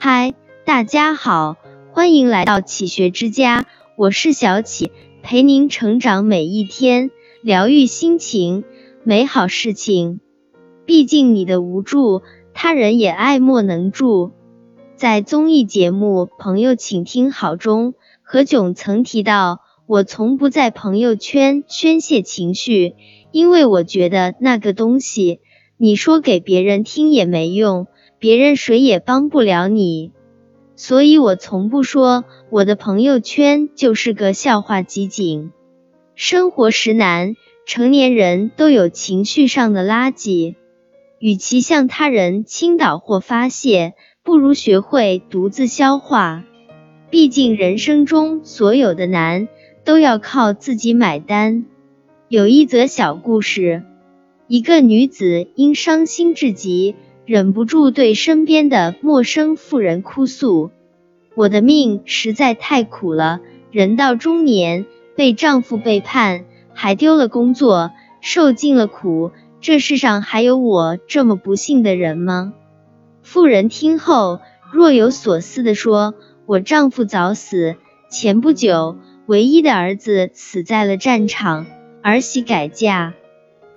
嗨，大家好，欢迎来到启学之家，我是小启，陪您成长每一天，疗愈心情，美好事情。毕竟你的无助，他人也爱莫能助。在综艺节目《朋友请听好》中，何炅曾提到：“我从不在朋友圈宣泄情绪，因为我觉得那个东西，你说给别人听也没用，别人谁也帮不了你。所以我从不说我的朋友圈就是个笑话集锦。生活实难，成年人都有情绪上的垃圾，与其向他人倾倒或发泄。”不如学会独自消化，毕竟人生中所有的难都要靠自己买单。有一则小故事，一个女子因伤心至极，忍不住对身边的陌生妇人哭诉：“我的命实在太苦了，人到中年被丈夫背叛，还丢了工作，受尽了苦，这世上还有我这么不幸的人吗？”妇人听后若有所思地说：“我丈夫早死，前不久唯一的儿子死在了战场，儿媳改嫁，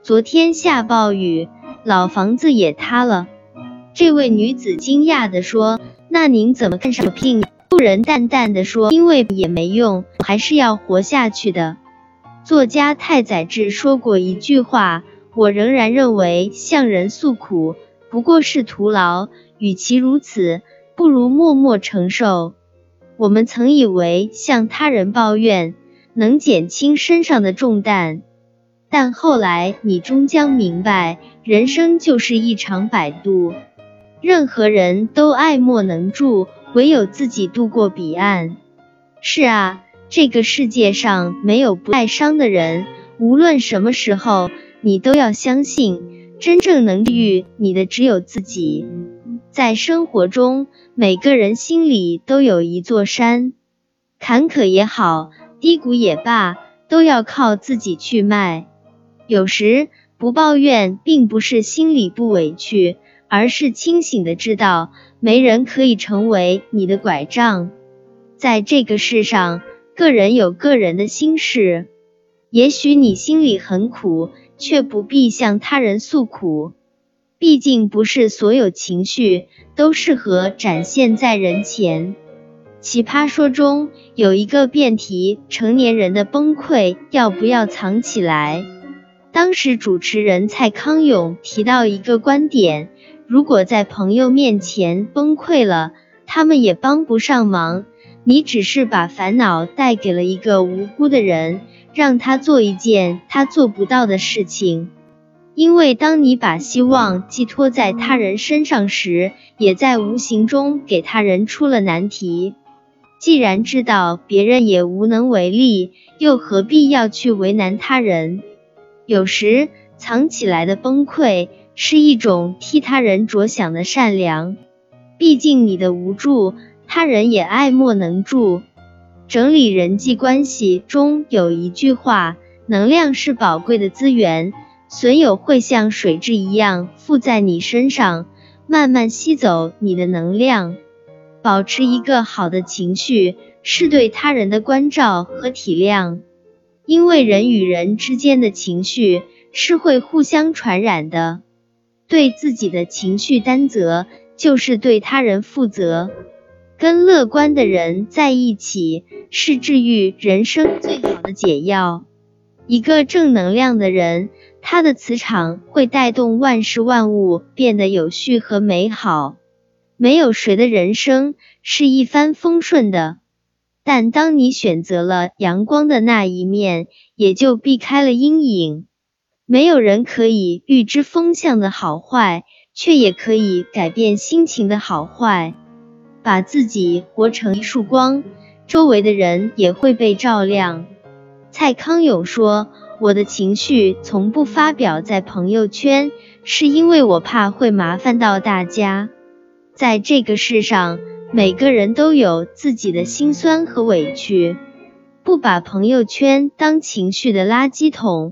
昨天下暴雨，老房子也塌了。”这位女子惊讶地说：“那您怎么看上病？”妇人淡淡的说：“因为也没用，还是要活下去的。”作家太宰治说过一句话，我仍然认为向人诉苦。不过是徒劳，与其如此，不如默默承受。我们曾以为向他人抱怨能减轻身上的重担，但后来你终将明白，人生就是一场摆渡，任何人都爱莫能助，唯有自己渡过彼岸。是啊，这个世界上没有不爱伤的人，无论什么时候，你都要相信。真正能治愈你的只有自己。在生活中，每个人心里都有一座山，坎坷也好，低谷也罢，都要靠自己去迈。有时不抱怨，并不是心里不委屈，而是清醒的知道，没人可以成为你的拐杖。在这个世上，个人有个人的心事，也许你心里很苦。却不必向他人诉苦，毕竟不是所有情绪都适合展现在人前。奇葩说中有一个辩题：成年人的崩溃要不要藏起来？当时主持人蔡康永提到一个观点：如果在朋友面前崩溃了，他们也帮不上忙，你只是把烦恼带给了一个无辜的人。让他做一件他做不到的事情，因为当你把希望寄托在他人身上时，也在无形中给他人出了难题。既然知道别人也无能为力，又何必要去为难他人？有时藏起来的崩溃，是一种替他人着想的善良。毕竟你的无助，他人也爱莫能助。整理人际关系中有一句话：能量是宝贵的资源，损友会像水蛭一样附在你身上，慢慢吸走你的能量。保持一个好的情绪，是对他人的关照和体谅，因为人与人之间的情绪是会互相传染的。对自己的情绪担责，就是对他人负责。跟乐观的人在一起，是治愈人生最好的解药。一个正能量的人，他的磁场会带动万事万物变得有序和美好。没有谁的人生是一帆风顺的，但当你选择了阳光的那一面，也就避开了阴影。没有人可以预知风向的好坏，却也可以改变心情的好坏。把自己活成一束光，周围的人也会被照亮。蔡康永说：“我的情绪从不发表在朋友圈，是因为我怕会麻烦到大家。在这个世上，每个人都有自己的辛酸和委屈，不把朋友圈当情绪的垃圾桶，